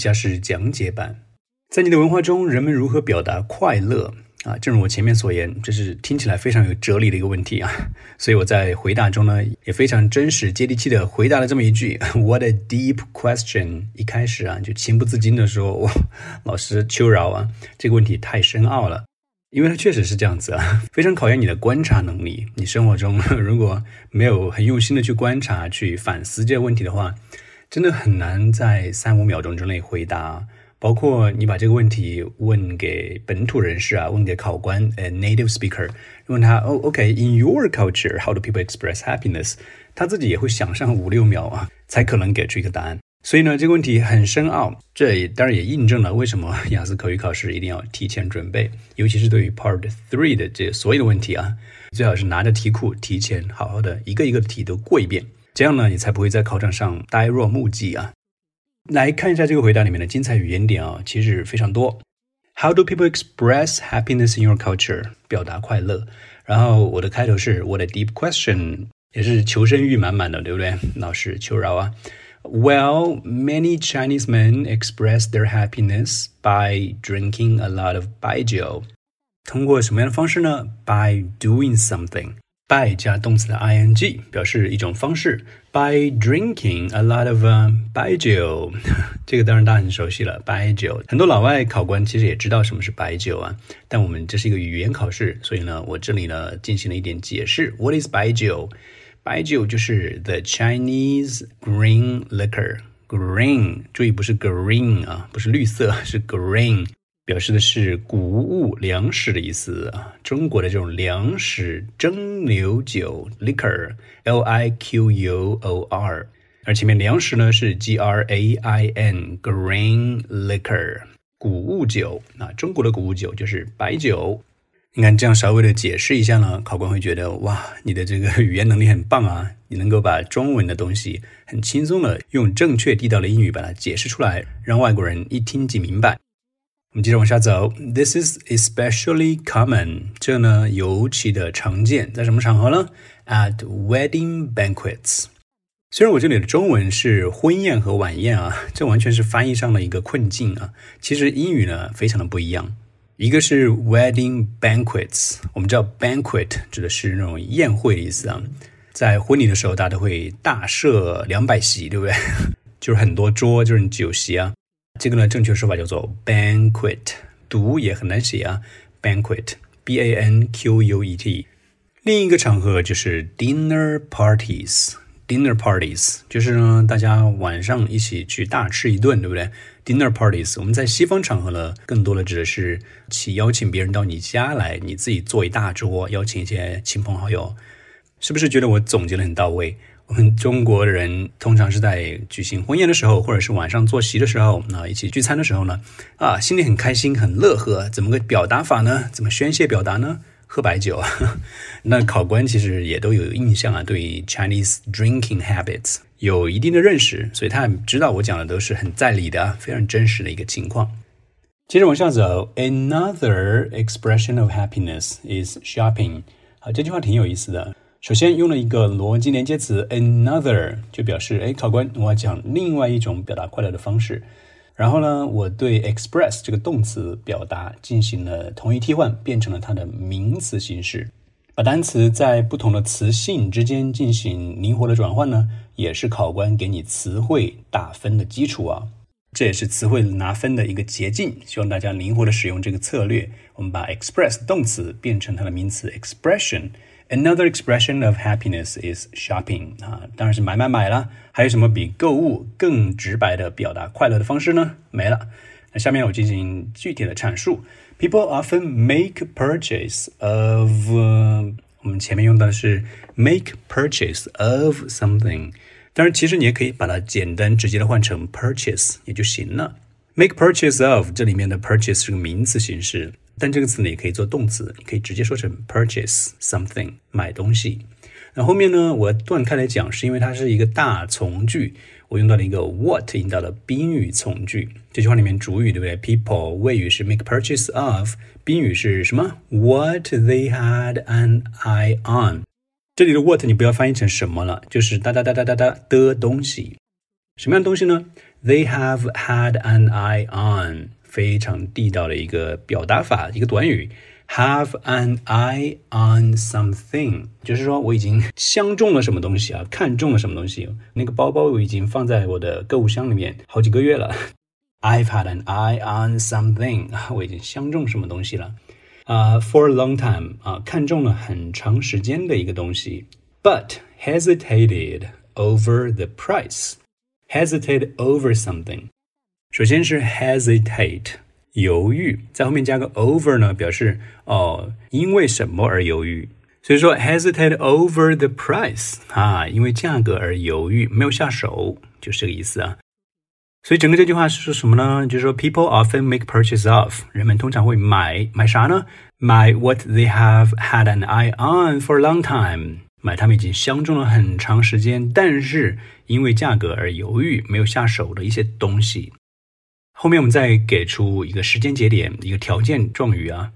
以下是讲解版。在你的文化中，人们如何表达快乐啊？正如我前面所言，这是听起来非常有哲理的一个问题啊。所以我在回答中呢，也非常真实、接地气的回答了这么一句：“What a deep question！” 一开始啊，就情不自禁的说：“我老师求饶啊，这个问题太深奥了。”因为它确实是这样子啊，非常考验你的观察能力。你生活中如果没有很用心的去观察、去反思这个问题的话，真的很难在三五秒钟之内回答。包括你把这个问题问给本土人士啊，问给考官，呃，native speaker，问他，哦，OK，in your culture，how do people express happiness？他自己也会想上五六秒啊，才可能给出一个答案。所以呢，这个问题很深奥，这也当然也印证了为什么 雅思口语考试一定要提前准备，尤其是对于 Part Three 的这所有的问题啊，最好是拿着题库提前好好的一个一个题都过一遍，这样呢，你才不会在考场上呆若木鸡啊。来看一下这个回答里面的精彩语言点啊，其实非常多。How do people express happiness in your culture？表达快乐。然后我的开头是 What a deep question，也是求生欲满满的，对不对？老师求饶啊。Well, many Chinese men express their happiness by drinking a lot of baijiu。通过什么样的方式呢？By doing something。By 加动词的 ing 表示一种方式。By drinking a lot of uh, 白酒，这个当然大家很熟悉了。白酒，很多老外考官其实也知道什么是白酒啊。但我们这是一个语言考试，所以呢，我这里呢进行了一点解释。What is 白酒？白酒就是 the Chinese green liquor。Green，注意不是 green 啊，不是绿色，是 green。表示的是谷物、粮食的意思啊。中国的这种粮食蒸馏酒 （liquor），L I Q U O R，而前面粮食呢是 G R A I N，grain liquor，谷物酒。那中国的谷物酒就是白酒。你看这样稍微的解释一下呢，考官会觉得哇，你的这个 语言能力很棒啊，你能够把中文的东西很轻松的用正确地道的英语把它解释出来，让外国人一听即明白。我们接着往下走。This is especially common，这呢尤其的常见，在什么场合呢？At wedding banquets。虽然我这里的中文是婚宴和晚宴啊，这完全是翻译上的一个困境啊。其实英语呢非常的不一样。一个是 wedding banquets，我们知道 banquet 指的是那种宴会的意思啊。在婚礼的时候，大家都会大设两百席，对不对？就是很多桌，就是酒席啊。这个呢，正确说法叫做 banquet，读也很难写啊，banquet，b a n q u e t。另一个场合就是 dinner parties，dinner parties 就是呢，大家晚上一起去大吃一顿，对不对？dinner parties 我们在西方场合呢，更多的指的是去邀请别人到你家来，你自己做一大桌，邀请一些亲朋好友，是不是觉得我总结的很到位？我们中国人通常是在举行婚宴的时候，或者是晚上坐席的时候，那一起聚餐的时候呢，啊，心里很开心，很乐呵。怎么个表达法呢？怎么宣泄表达呢？喝白酒啊。那考官其实也都有印象啊，对 Chinese drinking habits 有一定的认识，所以他知道我讲的都是很在理的，非常真实的一个情况。接着往下走，Another expression of happiness is shopping。啊，这句话挺有意思的。首先用了一个逻辑连接词 another，就表示哎，考官，我要讲另外一种表达快乐的方式。然后呢，我对 express 这个动词表达进行了同义替换，变成了它的名词形式。把单词在不同的词性之间进行灵活的转换呢，也是考官给你词汇打分的基础啊。这也是词汇拿分的一个捷径。希望大家灵活的使用这个策略。我们把 express 动词变成它的名词 expression。Another expression of happiness is shopping 啊，当然是买买买了。还有什么比购物更直白的表达快乐的方式呢？没了。那下面我进行具体的阐述。People often make purchase of，、呃、我们前面用到的是 make purchase of something，当然其实你也可以把它简单直接的换成 purchase 也就行了。Make purchase of 这里面的 purchase 是个名词形式。 但这个词呢也可以做动词，你可以直接说成 purchase something，买东西。那后面呢，我断开来讲，是因为它是一个大从句，我用到了一个 what 引导的宾语从句。这句话里面主语对不对？People 谓语是 make purchase of，宾语是什么？What they had an eye on。这里的 what 你不要翻译成什么了，就是哒哒哒哒哒哒的东西。什么样的东西呢 They have had an eye on，非常地道的一个表达法，一个短语。Have an eye on something，就是说我已经相中了什么东西啊，看中了什么东西。那个包包我已经放在我的购物箱里面好几个月了。I've had an eye on something，我已经相中什么东西了。啊、uh,，for a long time 啊，看中了很长时间的一个东西，but hesitated over the price。hesitate over something， 首先是 hesitate。犹豫，在后面加个 over 呢，表示哦，因为什么而犹豫。所以说 hesitate over the price 啊，因为价格而犹豫，没有下手，就是这个意思啊。所以整个这句话是说什么呢？就是说 people often make purchase of，人们通常会买买啥呢？买 what they have had an eye on for a long time，买他们已经相中了很长时间，但是因为价格而犹豫，没有下手的一些东西。后面我们再给出一个时间节点，一个条件状语啊。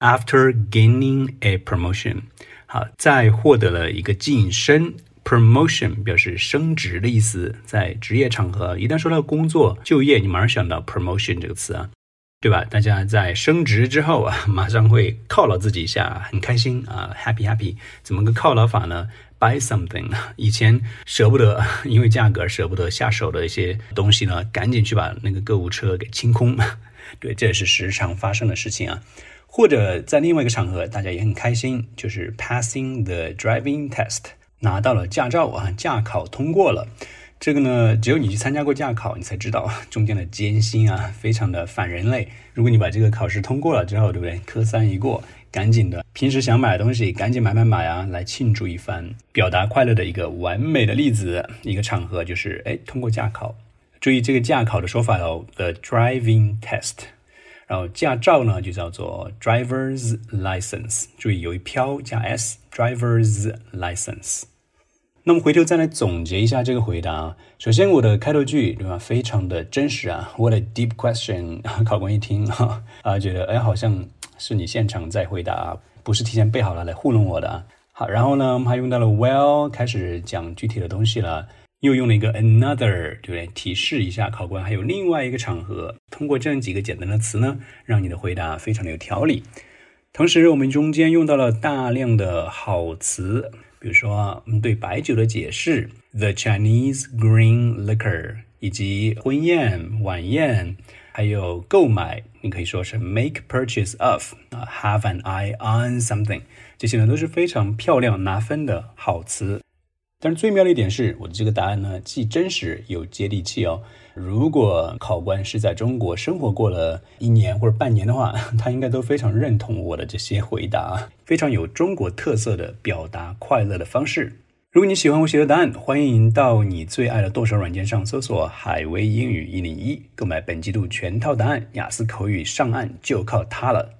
After gaining a promotion，好，在获得了一个晋升，promotion 表示升职的意思。在职业场合，一旦说到工作、就业，你马上想到 promotion 这个词啊，对吧？大家在升职之后啊，马上会犒劳自己一下，很开心啊，happy happy。怎么个犒劳法呢？buy something，以前舍不得，因为价格舍不得下手的一些东西呢，赶紧去把那个购物车给清空。对，这也是时常发生的事情啊。或者在另外一个场合，大家也很开心，就是 passing the driving test，拿到了驾照啊，驾考通过了。这个呢，只有你去参加过驾考，你才知道 中间的艰辛啊，非常的反人类。如果你把这个考试通过了之后，对不对？科三一过。赶紧的，平时想买的东西赶紧买买买啊，来庆祝一番，表达快乐的一个完美的例子，一个场合就是哎通过驾考。注意这个驾考的说法哦，the driving test，然后驾照呢就叫做 driver's license，注意有一飘加 s，driver's license。那么回头再来总结一下这个回答。首先我的开头句对吧，非常的真实啊，What a deep question！考官一听哈 啊，觉得哎好像。是你现场在回答，不是提前备好了来糊弄我的啊。好，然后呢，我们还用到了 well，开始讲具体的东西了，又用了一个 another，对不对？提示一下考官还有另外一个场合。通过这样几个简单的词呢，让你的回答非常的有条理。同时，我们中间用到了大量的好词，比如说我们对白酒的解释，the Chinese green liquor，以及婚宴、晚宴。还有购买，你可以说是 make purchase of 啊，have an eye on something，这些呢都是非常漂亮拿分的好词。但是最妙的一点是，我的这个答案呢既真实又接地气哦。如果考官是在中国生活过了一年或者半年的话，他应该都非常认同我的这些回答，非常有中国特色的表达快乐的方式。如果你喜欢我写的答案，欢迎到你最爱的剁手软件上搜索“海威英语一零一”，购买本季度全套答案。雅思口语上岸就靠它了。